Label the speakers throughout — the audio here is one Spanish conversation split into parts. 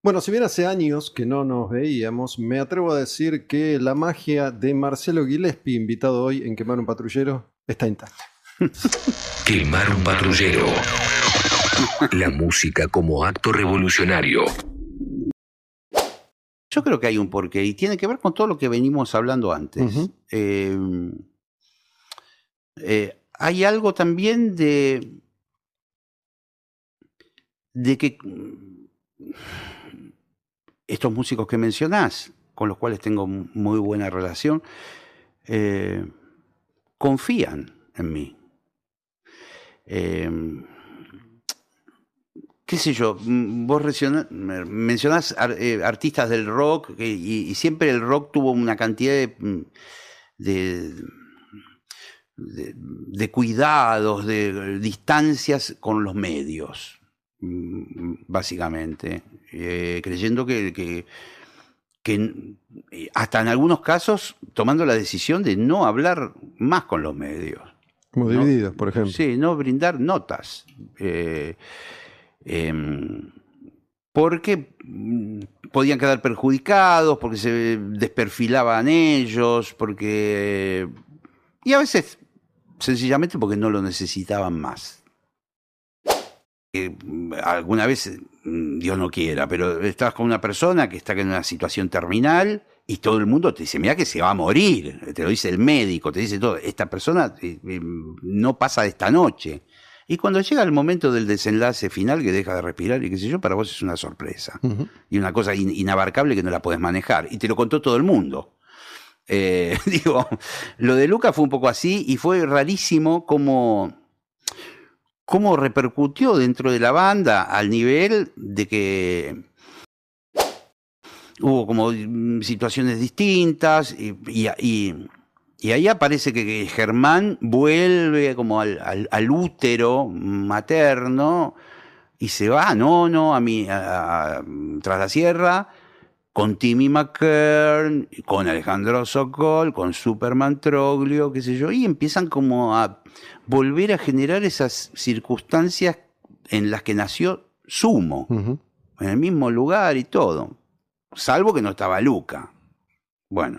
Speaker 1: Bueno, si bien hace años que no nos veíamos, me atrevo a decir que la magia de Marcelo Gillespie, invitado hoy en Quemar un Patrullero, está intacta.
Speaker 2: Quemar un patrullero. La música como acto revolucionario.
Speaker 3: Yo creo que hay un porqué y tiene que ver con todo lo que venimos hablando antes. Eh, eh, hay algo también de, de que estos músicos que mencionás, con los cuales tengo muy buena relación, eh, confían en mí. Eh, qué sé yo, vos mencionás eh, artistas del rock y, siempre el rock tuvo una cantidad de, cuidados, de distancias con los medios, básicamente, Eh, creyendo que, que- que hasta en algunos casos tomando la decisión de no hablar más con los medios.
Speaker 1: Como
Speaker 3: No.
Speaker 1: divididos, por ejemplo.
Speaker 3: Sí, no brindar notas. Eh, em, porque mm, podían quedar perjudicados, porque se desperfilaban ellos, porque... Y a veces, sencillamente porque no lo necesitaban más. Eh, alguna vez, mm, Dios no quiera, pero estás con una persona que está en una situación terminal y todo el mundo te dice, mira que se va a morir, te lo dice el médico, te dice todo, esta persona eh, eh, no pasa de esta noche. Y cuando llega el momento del desenlace final, que deja de respirar y qué sé yo, para vos es una sorpresa. Y una cosa in- inabarcable que no la podés manejar. Y te lo contó todo el mundo. Eh, digo, lo de Luca fue un poco así y fue rarísimo cómo, cómo repercutió dentro de la banda al nivel de que hubo como mm, situaciones distintas y, ahí aparece que, Germán vuelve como al, al- útero materno y se va, no, no, a mí, a- a- tras la sierra, con Timmy McKern, con Alejandro Sokol, con Superman Troglio, qué sé yo, y empiezan como a volver a generar esas circunstancias en las que nació Sumo, en el mismo lugar y todo, salvo que no estaba Luca. Bueno.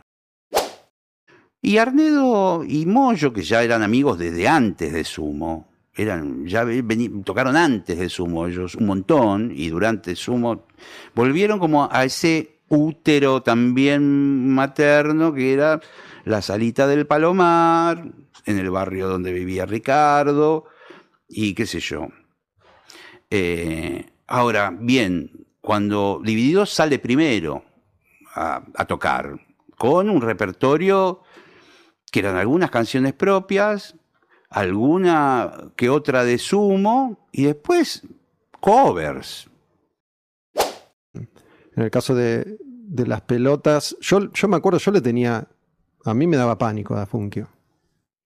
Speaker 3: Y Arnedo y Moyo, que ya eran amigos desde antes de Sumo, eran, ya tocaron antes de Sumo ellos un montón, y durante Sumo volvieron como a ese útero también materno que era la salita del Palomar, en el barrio donde vivía Ricardo, y qué sé yo. Eh, ahora, bien, cuando Divididos sale primero a, a tocar, con un repertorio que eran algunas canciones propias, alguna que otra de sumo, y después covers.
Speaker 1: En el caso de, de las pelotas, yo, yo me acuerdo, yo le tenía, a mí me daba pánico a Funkio,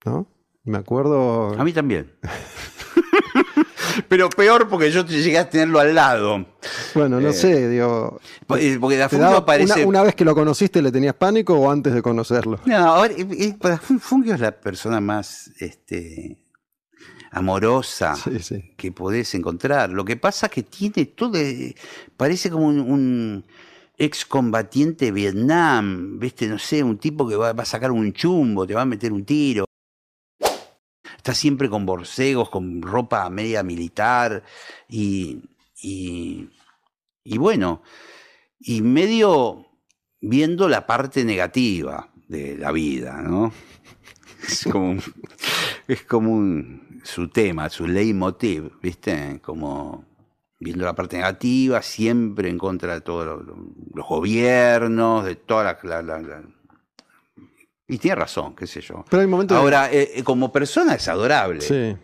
Speaker 1: ¿no? Me acuerdo...
Speaker 3: A mí también. Pero peor porque yo llegué a tenerlo al lado.
Speaker 1: bueno, no
Speaker 3: eh,
Speaker 1: sé, digo...
Speaker 3: Eh, Porque da
Speaker 1: ¿te
Speaker 3: Fungio
Speaker 1: daba-
Speaker 3: parece.
Speaker 1: una, una vez que lo conociste le tenías pánico o antes de conocerlo?
Speaker 3: No, ahora, eh, Fungio es la persona más este, amorosa
Speaker 1: Sí, sí.
Speaker 3: que podés encontrar. Lo que pasa es que tiene todo. eh, Parece como un, un excombatiente de Vietnam, ¿viste? No sé, un tipo que va, va a sacar un chumbo, te va a meter un tiro. Está siempre con borcegos, con ropa media militar y, y, y bueno, y medio viendo la parte negativa de la vida, ¿no? Es como, un- es como un- su tema, su leitmotiv, ¿viste? Como viendo la parte negativa, siempre en contra de todos lo- lo- los gobiernos, de toda la... la- la- la- Y tiene razón, qué sé yo.
Speaker 1: Pero hay momentos...
Speaker 3: Ahora, eh, eh, como persona es adorable.
Speaker 1: Sí.